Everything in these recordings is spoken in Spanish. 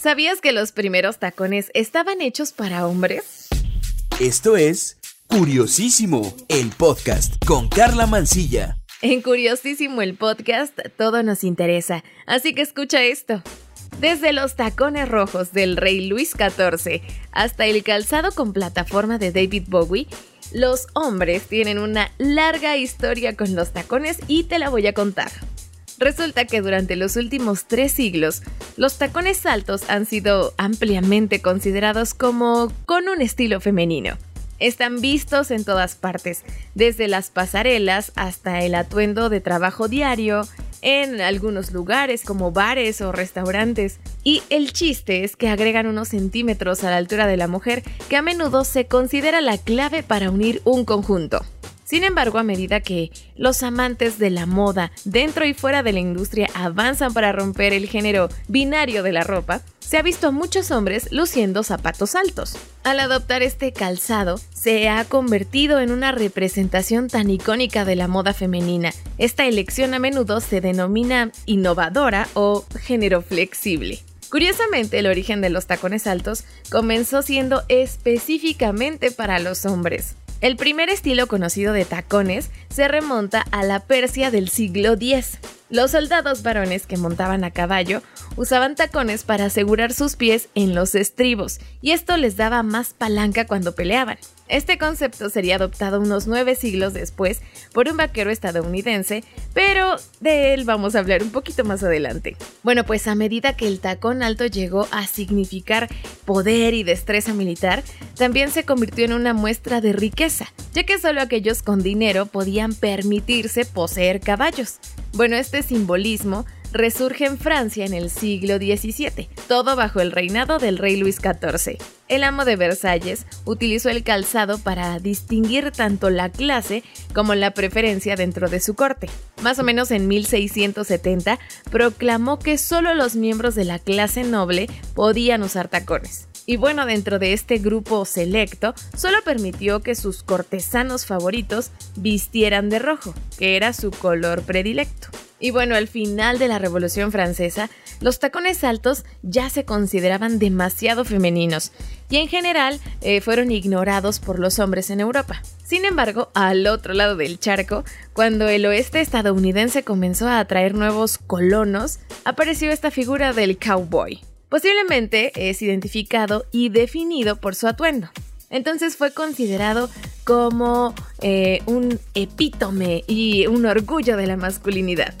¿Sabías que los primeros tacones estaban hechos para hombres? Esto es Curiosísimo, el podcast con Carla Mancilla. En Curiosísimo el podcast todo nos interesa, así que escucha esto. Desde los tacones rojos del rey Luis XIV hasta el calzado con plataforma de David Bowie, los hombres tienen una larga historia con los tacones y te la voy a contar. Resulta que durante los últimos tres siglos, los tacones altos han sido ampliamente considerados como con un estilo femenino. Están vistos en todas partes, desde las pasarelas hasta el atuendo de trabajo diario, en algunos lugares como bares o restaurantes. Y el chiste es que agregan unos centímetros a la altura de la mujer que a menudo se considera la clave para unir un conjunto. Sin embargo, a medida que los amantes de la moda dentro y fuera de la industria avanzan para romper el género binario de la ropa, se ha visto a muchos hombres luciendo zapatos altos. Al adoptar este calzado, se ha convertido en una representación tan icónica de la moda femenina. Esta elección a menudo se denomina innovadora o género flexible. Curiosamente, el origen de los tacones altos comenzó siendo específicamente para los hombres. El primer estilo conocido de tacones se remonta a la Persia del siglo X. Los soldados varones que montaban a caballo usaban tacones para asegurar sus pies en los estribos, y esto les daba más palanca cuando peleaban. Este concepto sería adoptado unos nueve siglos después por un vaquero estadounidense, pero de él vamos a hablar un poquito más adelante. Bueno, pues a medida que el tacón alto llegó a significar poder y destreza militar, también se convirtió en una muestra de riqueza, ya que solo aquellos con dinero podían permitirse poseer caballos. Bueno, este simbolismo resurge en Francia en el siglo XVII, todo bajo el reinado del rey Luis XIV. El amo de Versalles utilizó el calzado para distinguir tanto la clase como la preferencia dentro de su corte. Más o menos en 1670 proclamó que solo los miembros de la clase noble podían usar tacones. Y bueno, dentro de este grupo selecto, solo permitió que sus cortesanos favoritos vistieran de rojo, que era su color predilecto. Y bueno, al final de la Revolución Francesa, los tacones altos ya se consideraban demasiado femeninos y en general eh, fueron ignorados por los hombres en Europa. Sin embargo, al otro lado del charco, cuando el oeste estadounidense comenzó a atraer nuevos colonos, apareció esta figura del cowboy. Posiblemente es identificado y definido por su atuendo. Entonces fue considerado como eh, un epítome y un orgullo de la masculinidad.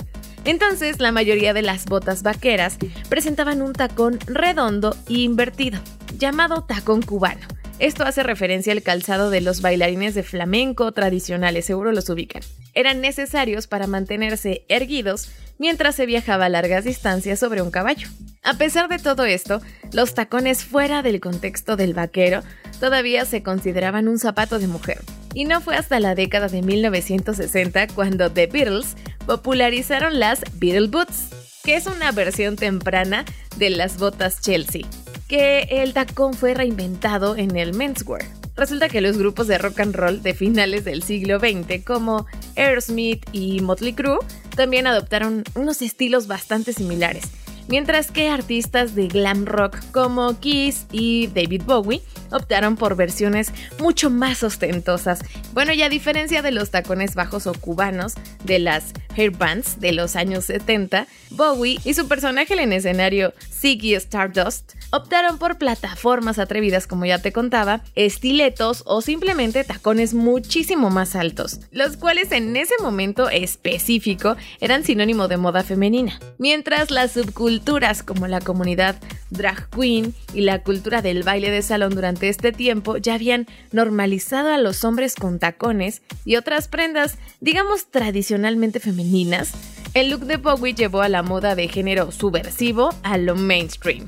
Entonces, la mayoría de las botas vaqueras presentaban un tacón redondo e invertido, llamado tacón cubano. Esto hace referencia al calzado de los bailarines de flamenco tradicionales, seguro los ubican. Eran necesarios para mantenerse erguidos mientras se viajaba a largas distancias sobre un caballo. A pesar de todo esto, los tacones fuera del contexto del vaquero todavía se consideraban un zapato de mujer. Y no fue hasta la década de 1960 cuando The Beatles popularizaron las Beatle Boots, que es una versión temprana de las botas Chelsea, que el tacón fue reinventado en el menswear. Resulta que los grupos de rock and roll de finales del siglo XX como Aerosmith y Motley Crue también adoptaron unos estilos bastante similares, mientras que artistas de glam rock como Kiss y David Bowie optaron por versiones mucho más ostentosas. Bueno, y a diferencia de los tacones bajos o cubanos de las hairbands de los años 70, Bowie y su personaje en el escenario Ziggy Stardust optaron por plataformas atrevidas como ya te contaba, estiletos o simplemente tacones muchísimo más altos, los cuales en ese momento específico eran sinónimo de moda femenina, mientras las subculturas como la comunidad drag queen y la cultura del baile de salón durante este tiempo ya habían normalizado a los hombres con tacones y otras prendas, digamos tradicionalmente femeninas, el look de Bowie llevó a la moda de género subversivo a lo mainstream.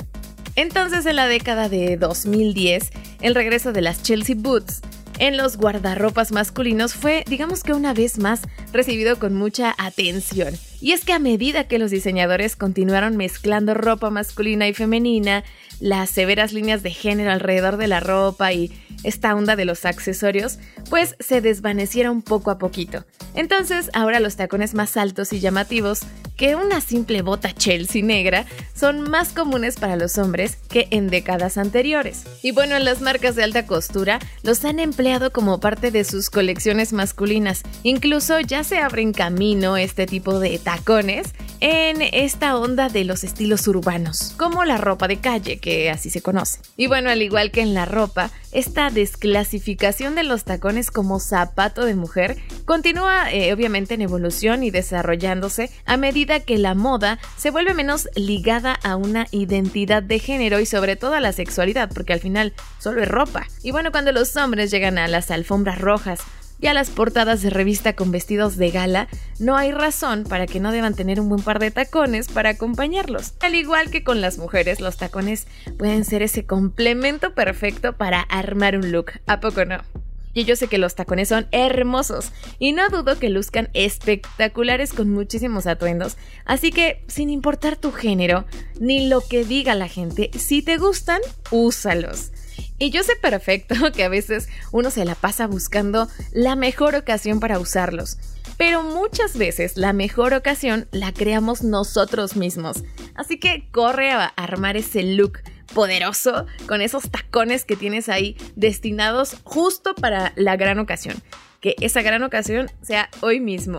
Entonces, en la década de 2010, el regreso de las Chelsea Boots en los guardarropas masculinos fue, digamos que una vez más, recibido con mucha atención. Y es que a medida que los diseñadores continuaron mezclando ropa masculina y femenina, las severas líneas de género alrededor de la ropa y esta onda de los accesorios, pues se desvanecieron poco a poquito. Entonces, ahora los tacones más altos y llamativos que una simple bota Chelsea negra son más comunes para los hombres que en décadas anteriores. Y bueno, las marcas de alta costura los han empleado como parte de sus colecciones masculinas. Incluso ya se abren camino este tipo de tacones en esta onda de los estilos urbanos, como la ropa de calle, que así se conoce. Y bueno, al igual que en la ropa, esta desclasificación de los tacones como zapato de mujer continúa eh, obviamente en evolución y desarrollándose a medida que la moda se vuelve menos ligada a una identidad de género y sobre todo a la sexualidad, porque al final solo es ropa. Y bueno, cuando los hombres llegan a las alfombras rojas y a las portadas de revista con vestidos de gala, no hay razón para que no deban tener un buen par de tacones para acompañarlos. Al igual que con las mujeres, los tacones pueden ser ese complemento perfecto para armar un look, ¿a poco no? Y yo sé que los tacones son hermosos y no dudo que luzcan espectaculares con muchísimos atuendos. Así que, sin importar tu género ni lo que diga la gente, si te gustan, úsalos. Y yo sé perfecto que a veces uno se la pasa buscando la mejor ocasión para usarlos. Pero muchas veces la mejor ocasión la creamos nosotros mismos. Así que corre a armar ese look poderoso con esos tacones que tienes ahí destinados justo para la gran ocasión. Que esa gran ocasión sea hoy mismo.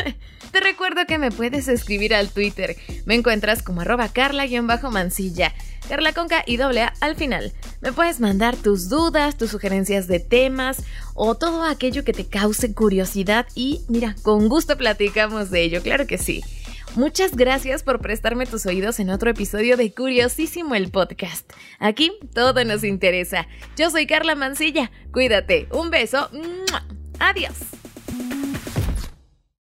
Te recuerdo que me puedes escribir al Twitter. Me encuentras como arroba carla-mansilla. Carla Conca y doble A al final. Me puedes mandar tus dudas, tus sugerencias de temas o todo aquello que te cause curiosidad y mira, con gusto platicamos de ello, claro que sí. Muchas gracias por prestarme tus oídos en otro episodio de Curiosísimo el podcast. Aquí todo nos interesa. Yo soy Carla Mancilla. Cuídate. Un beso. Adiós.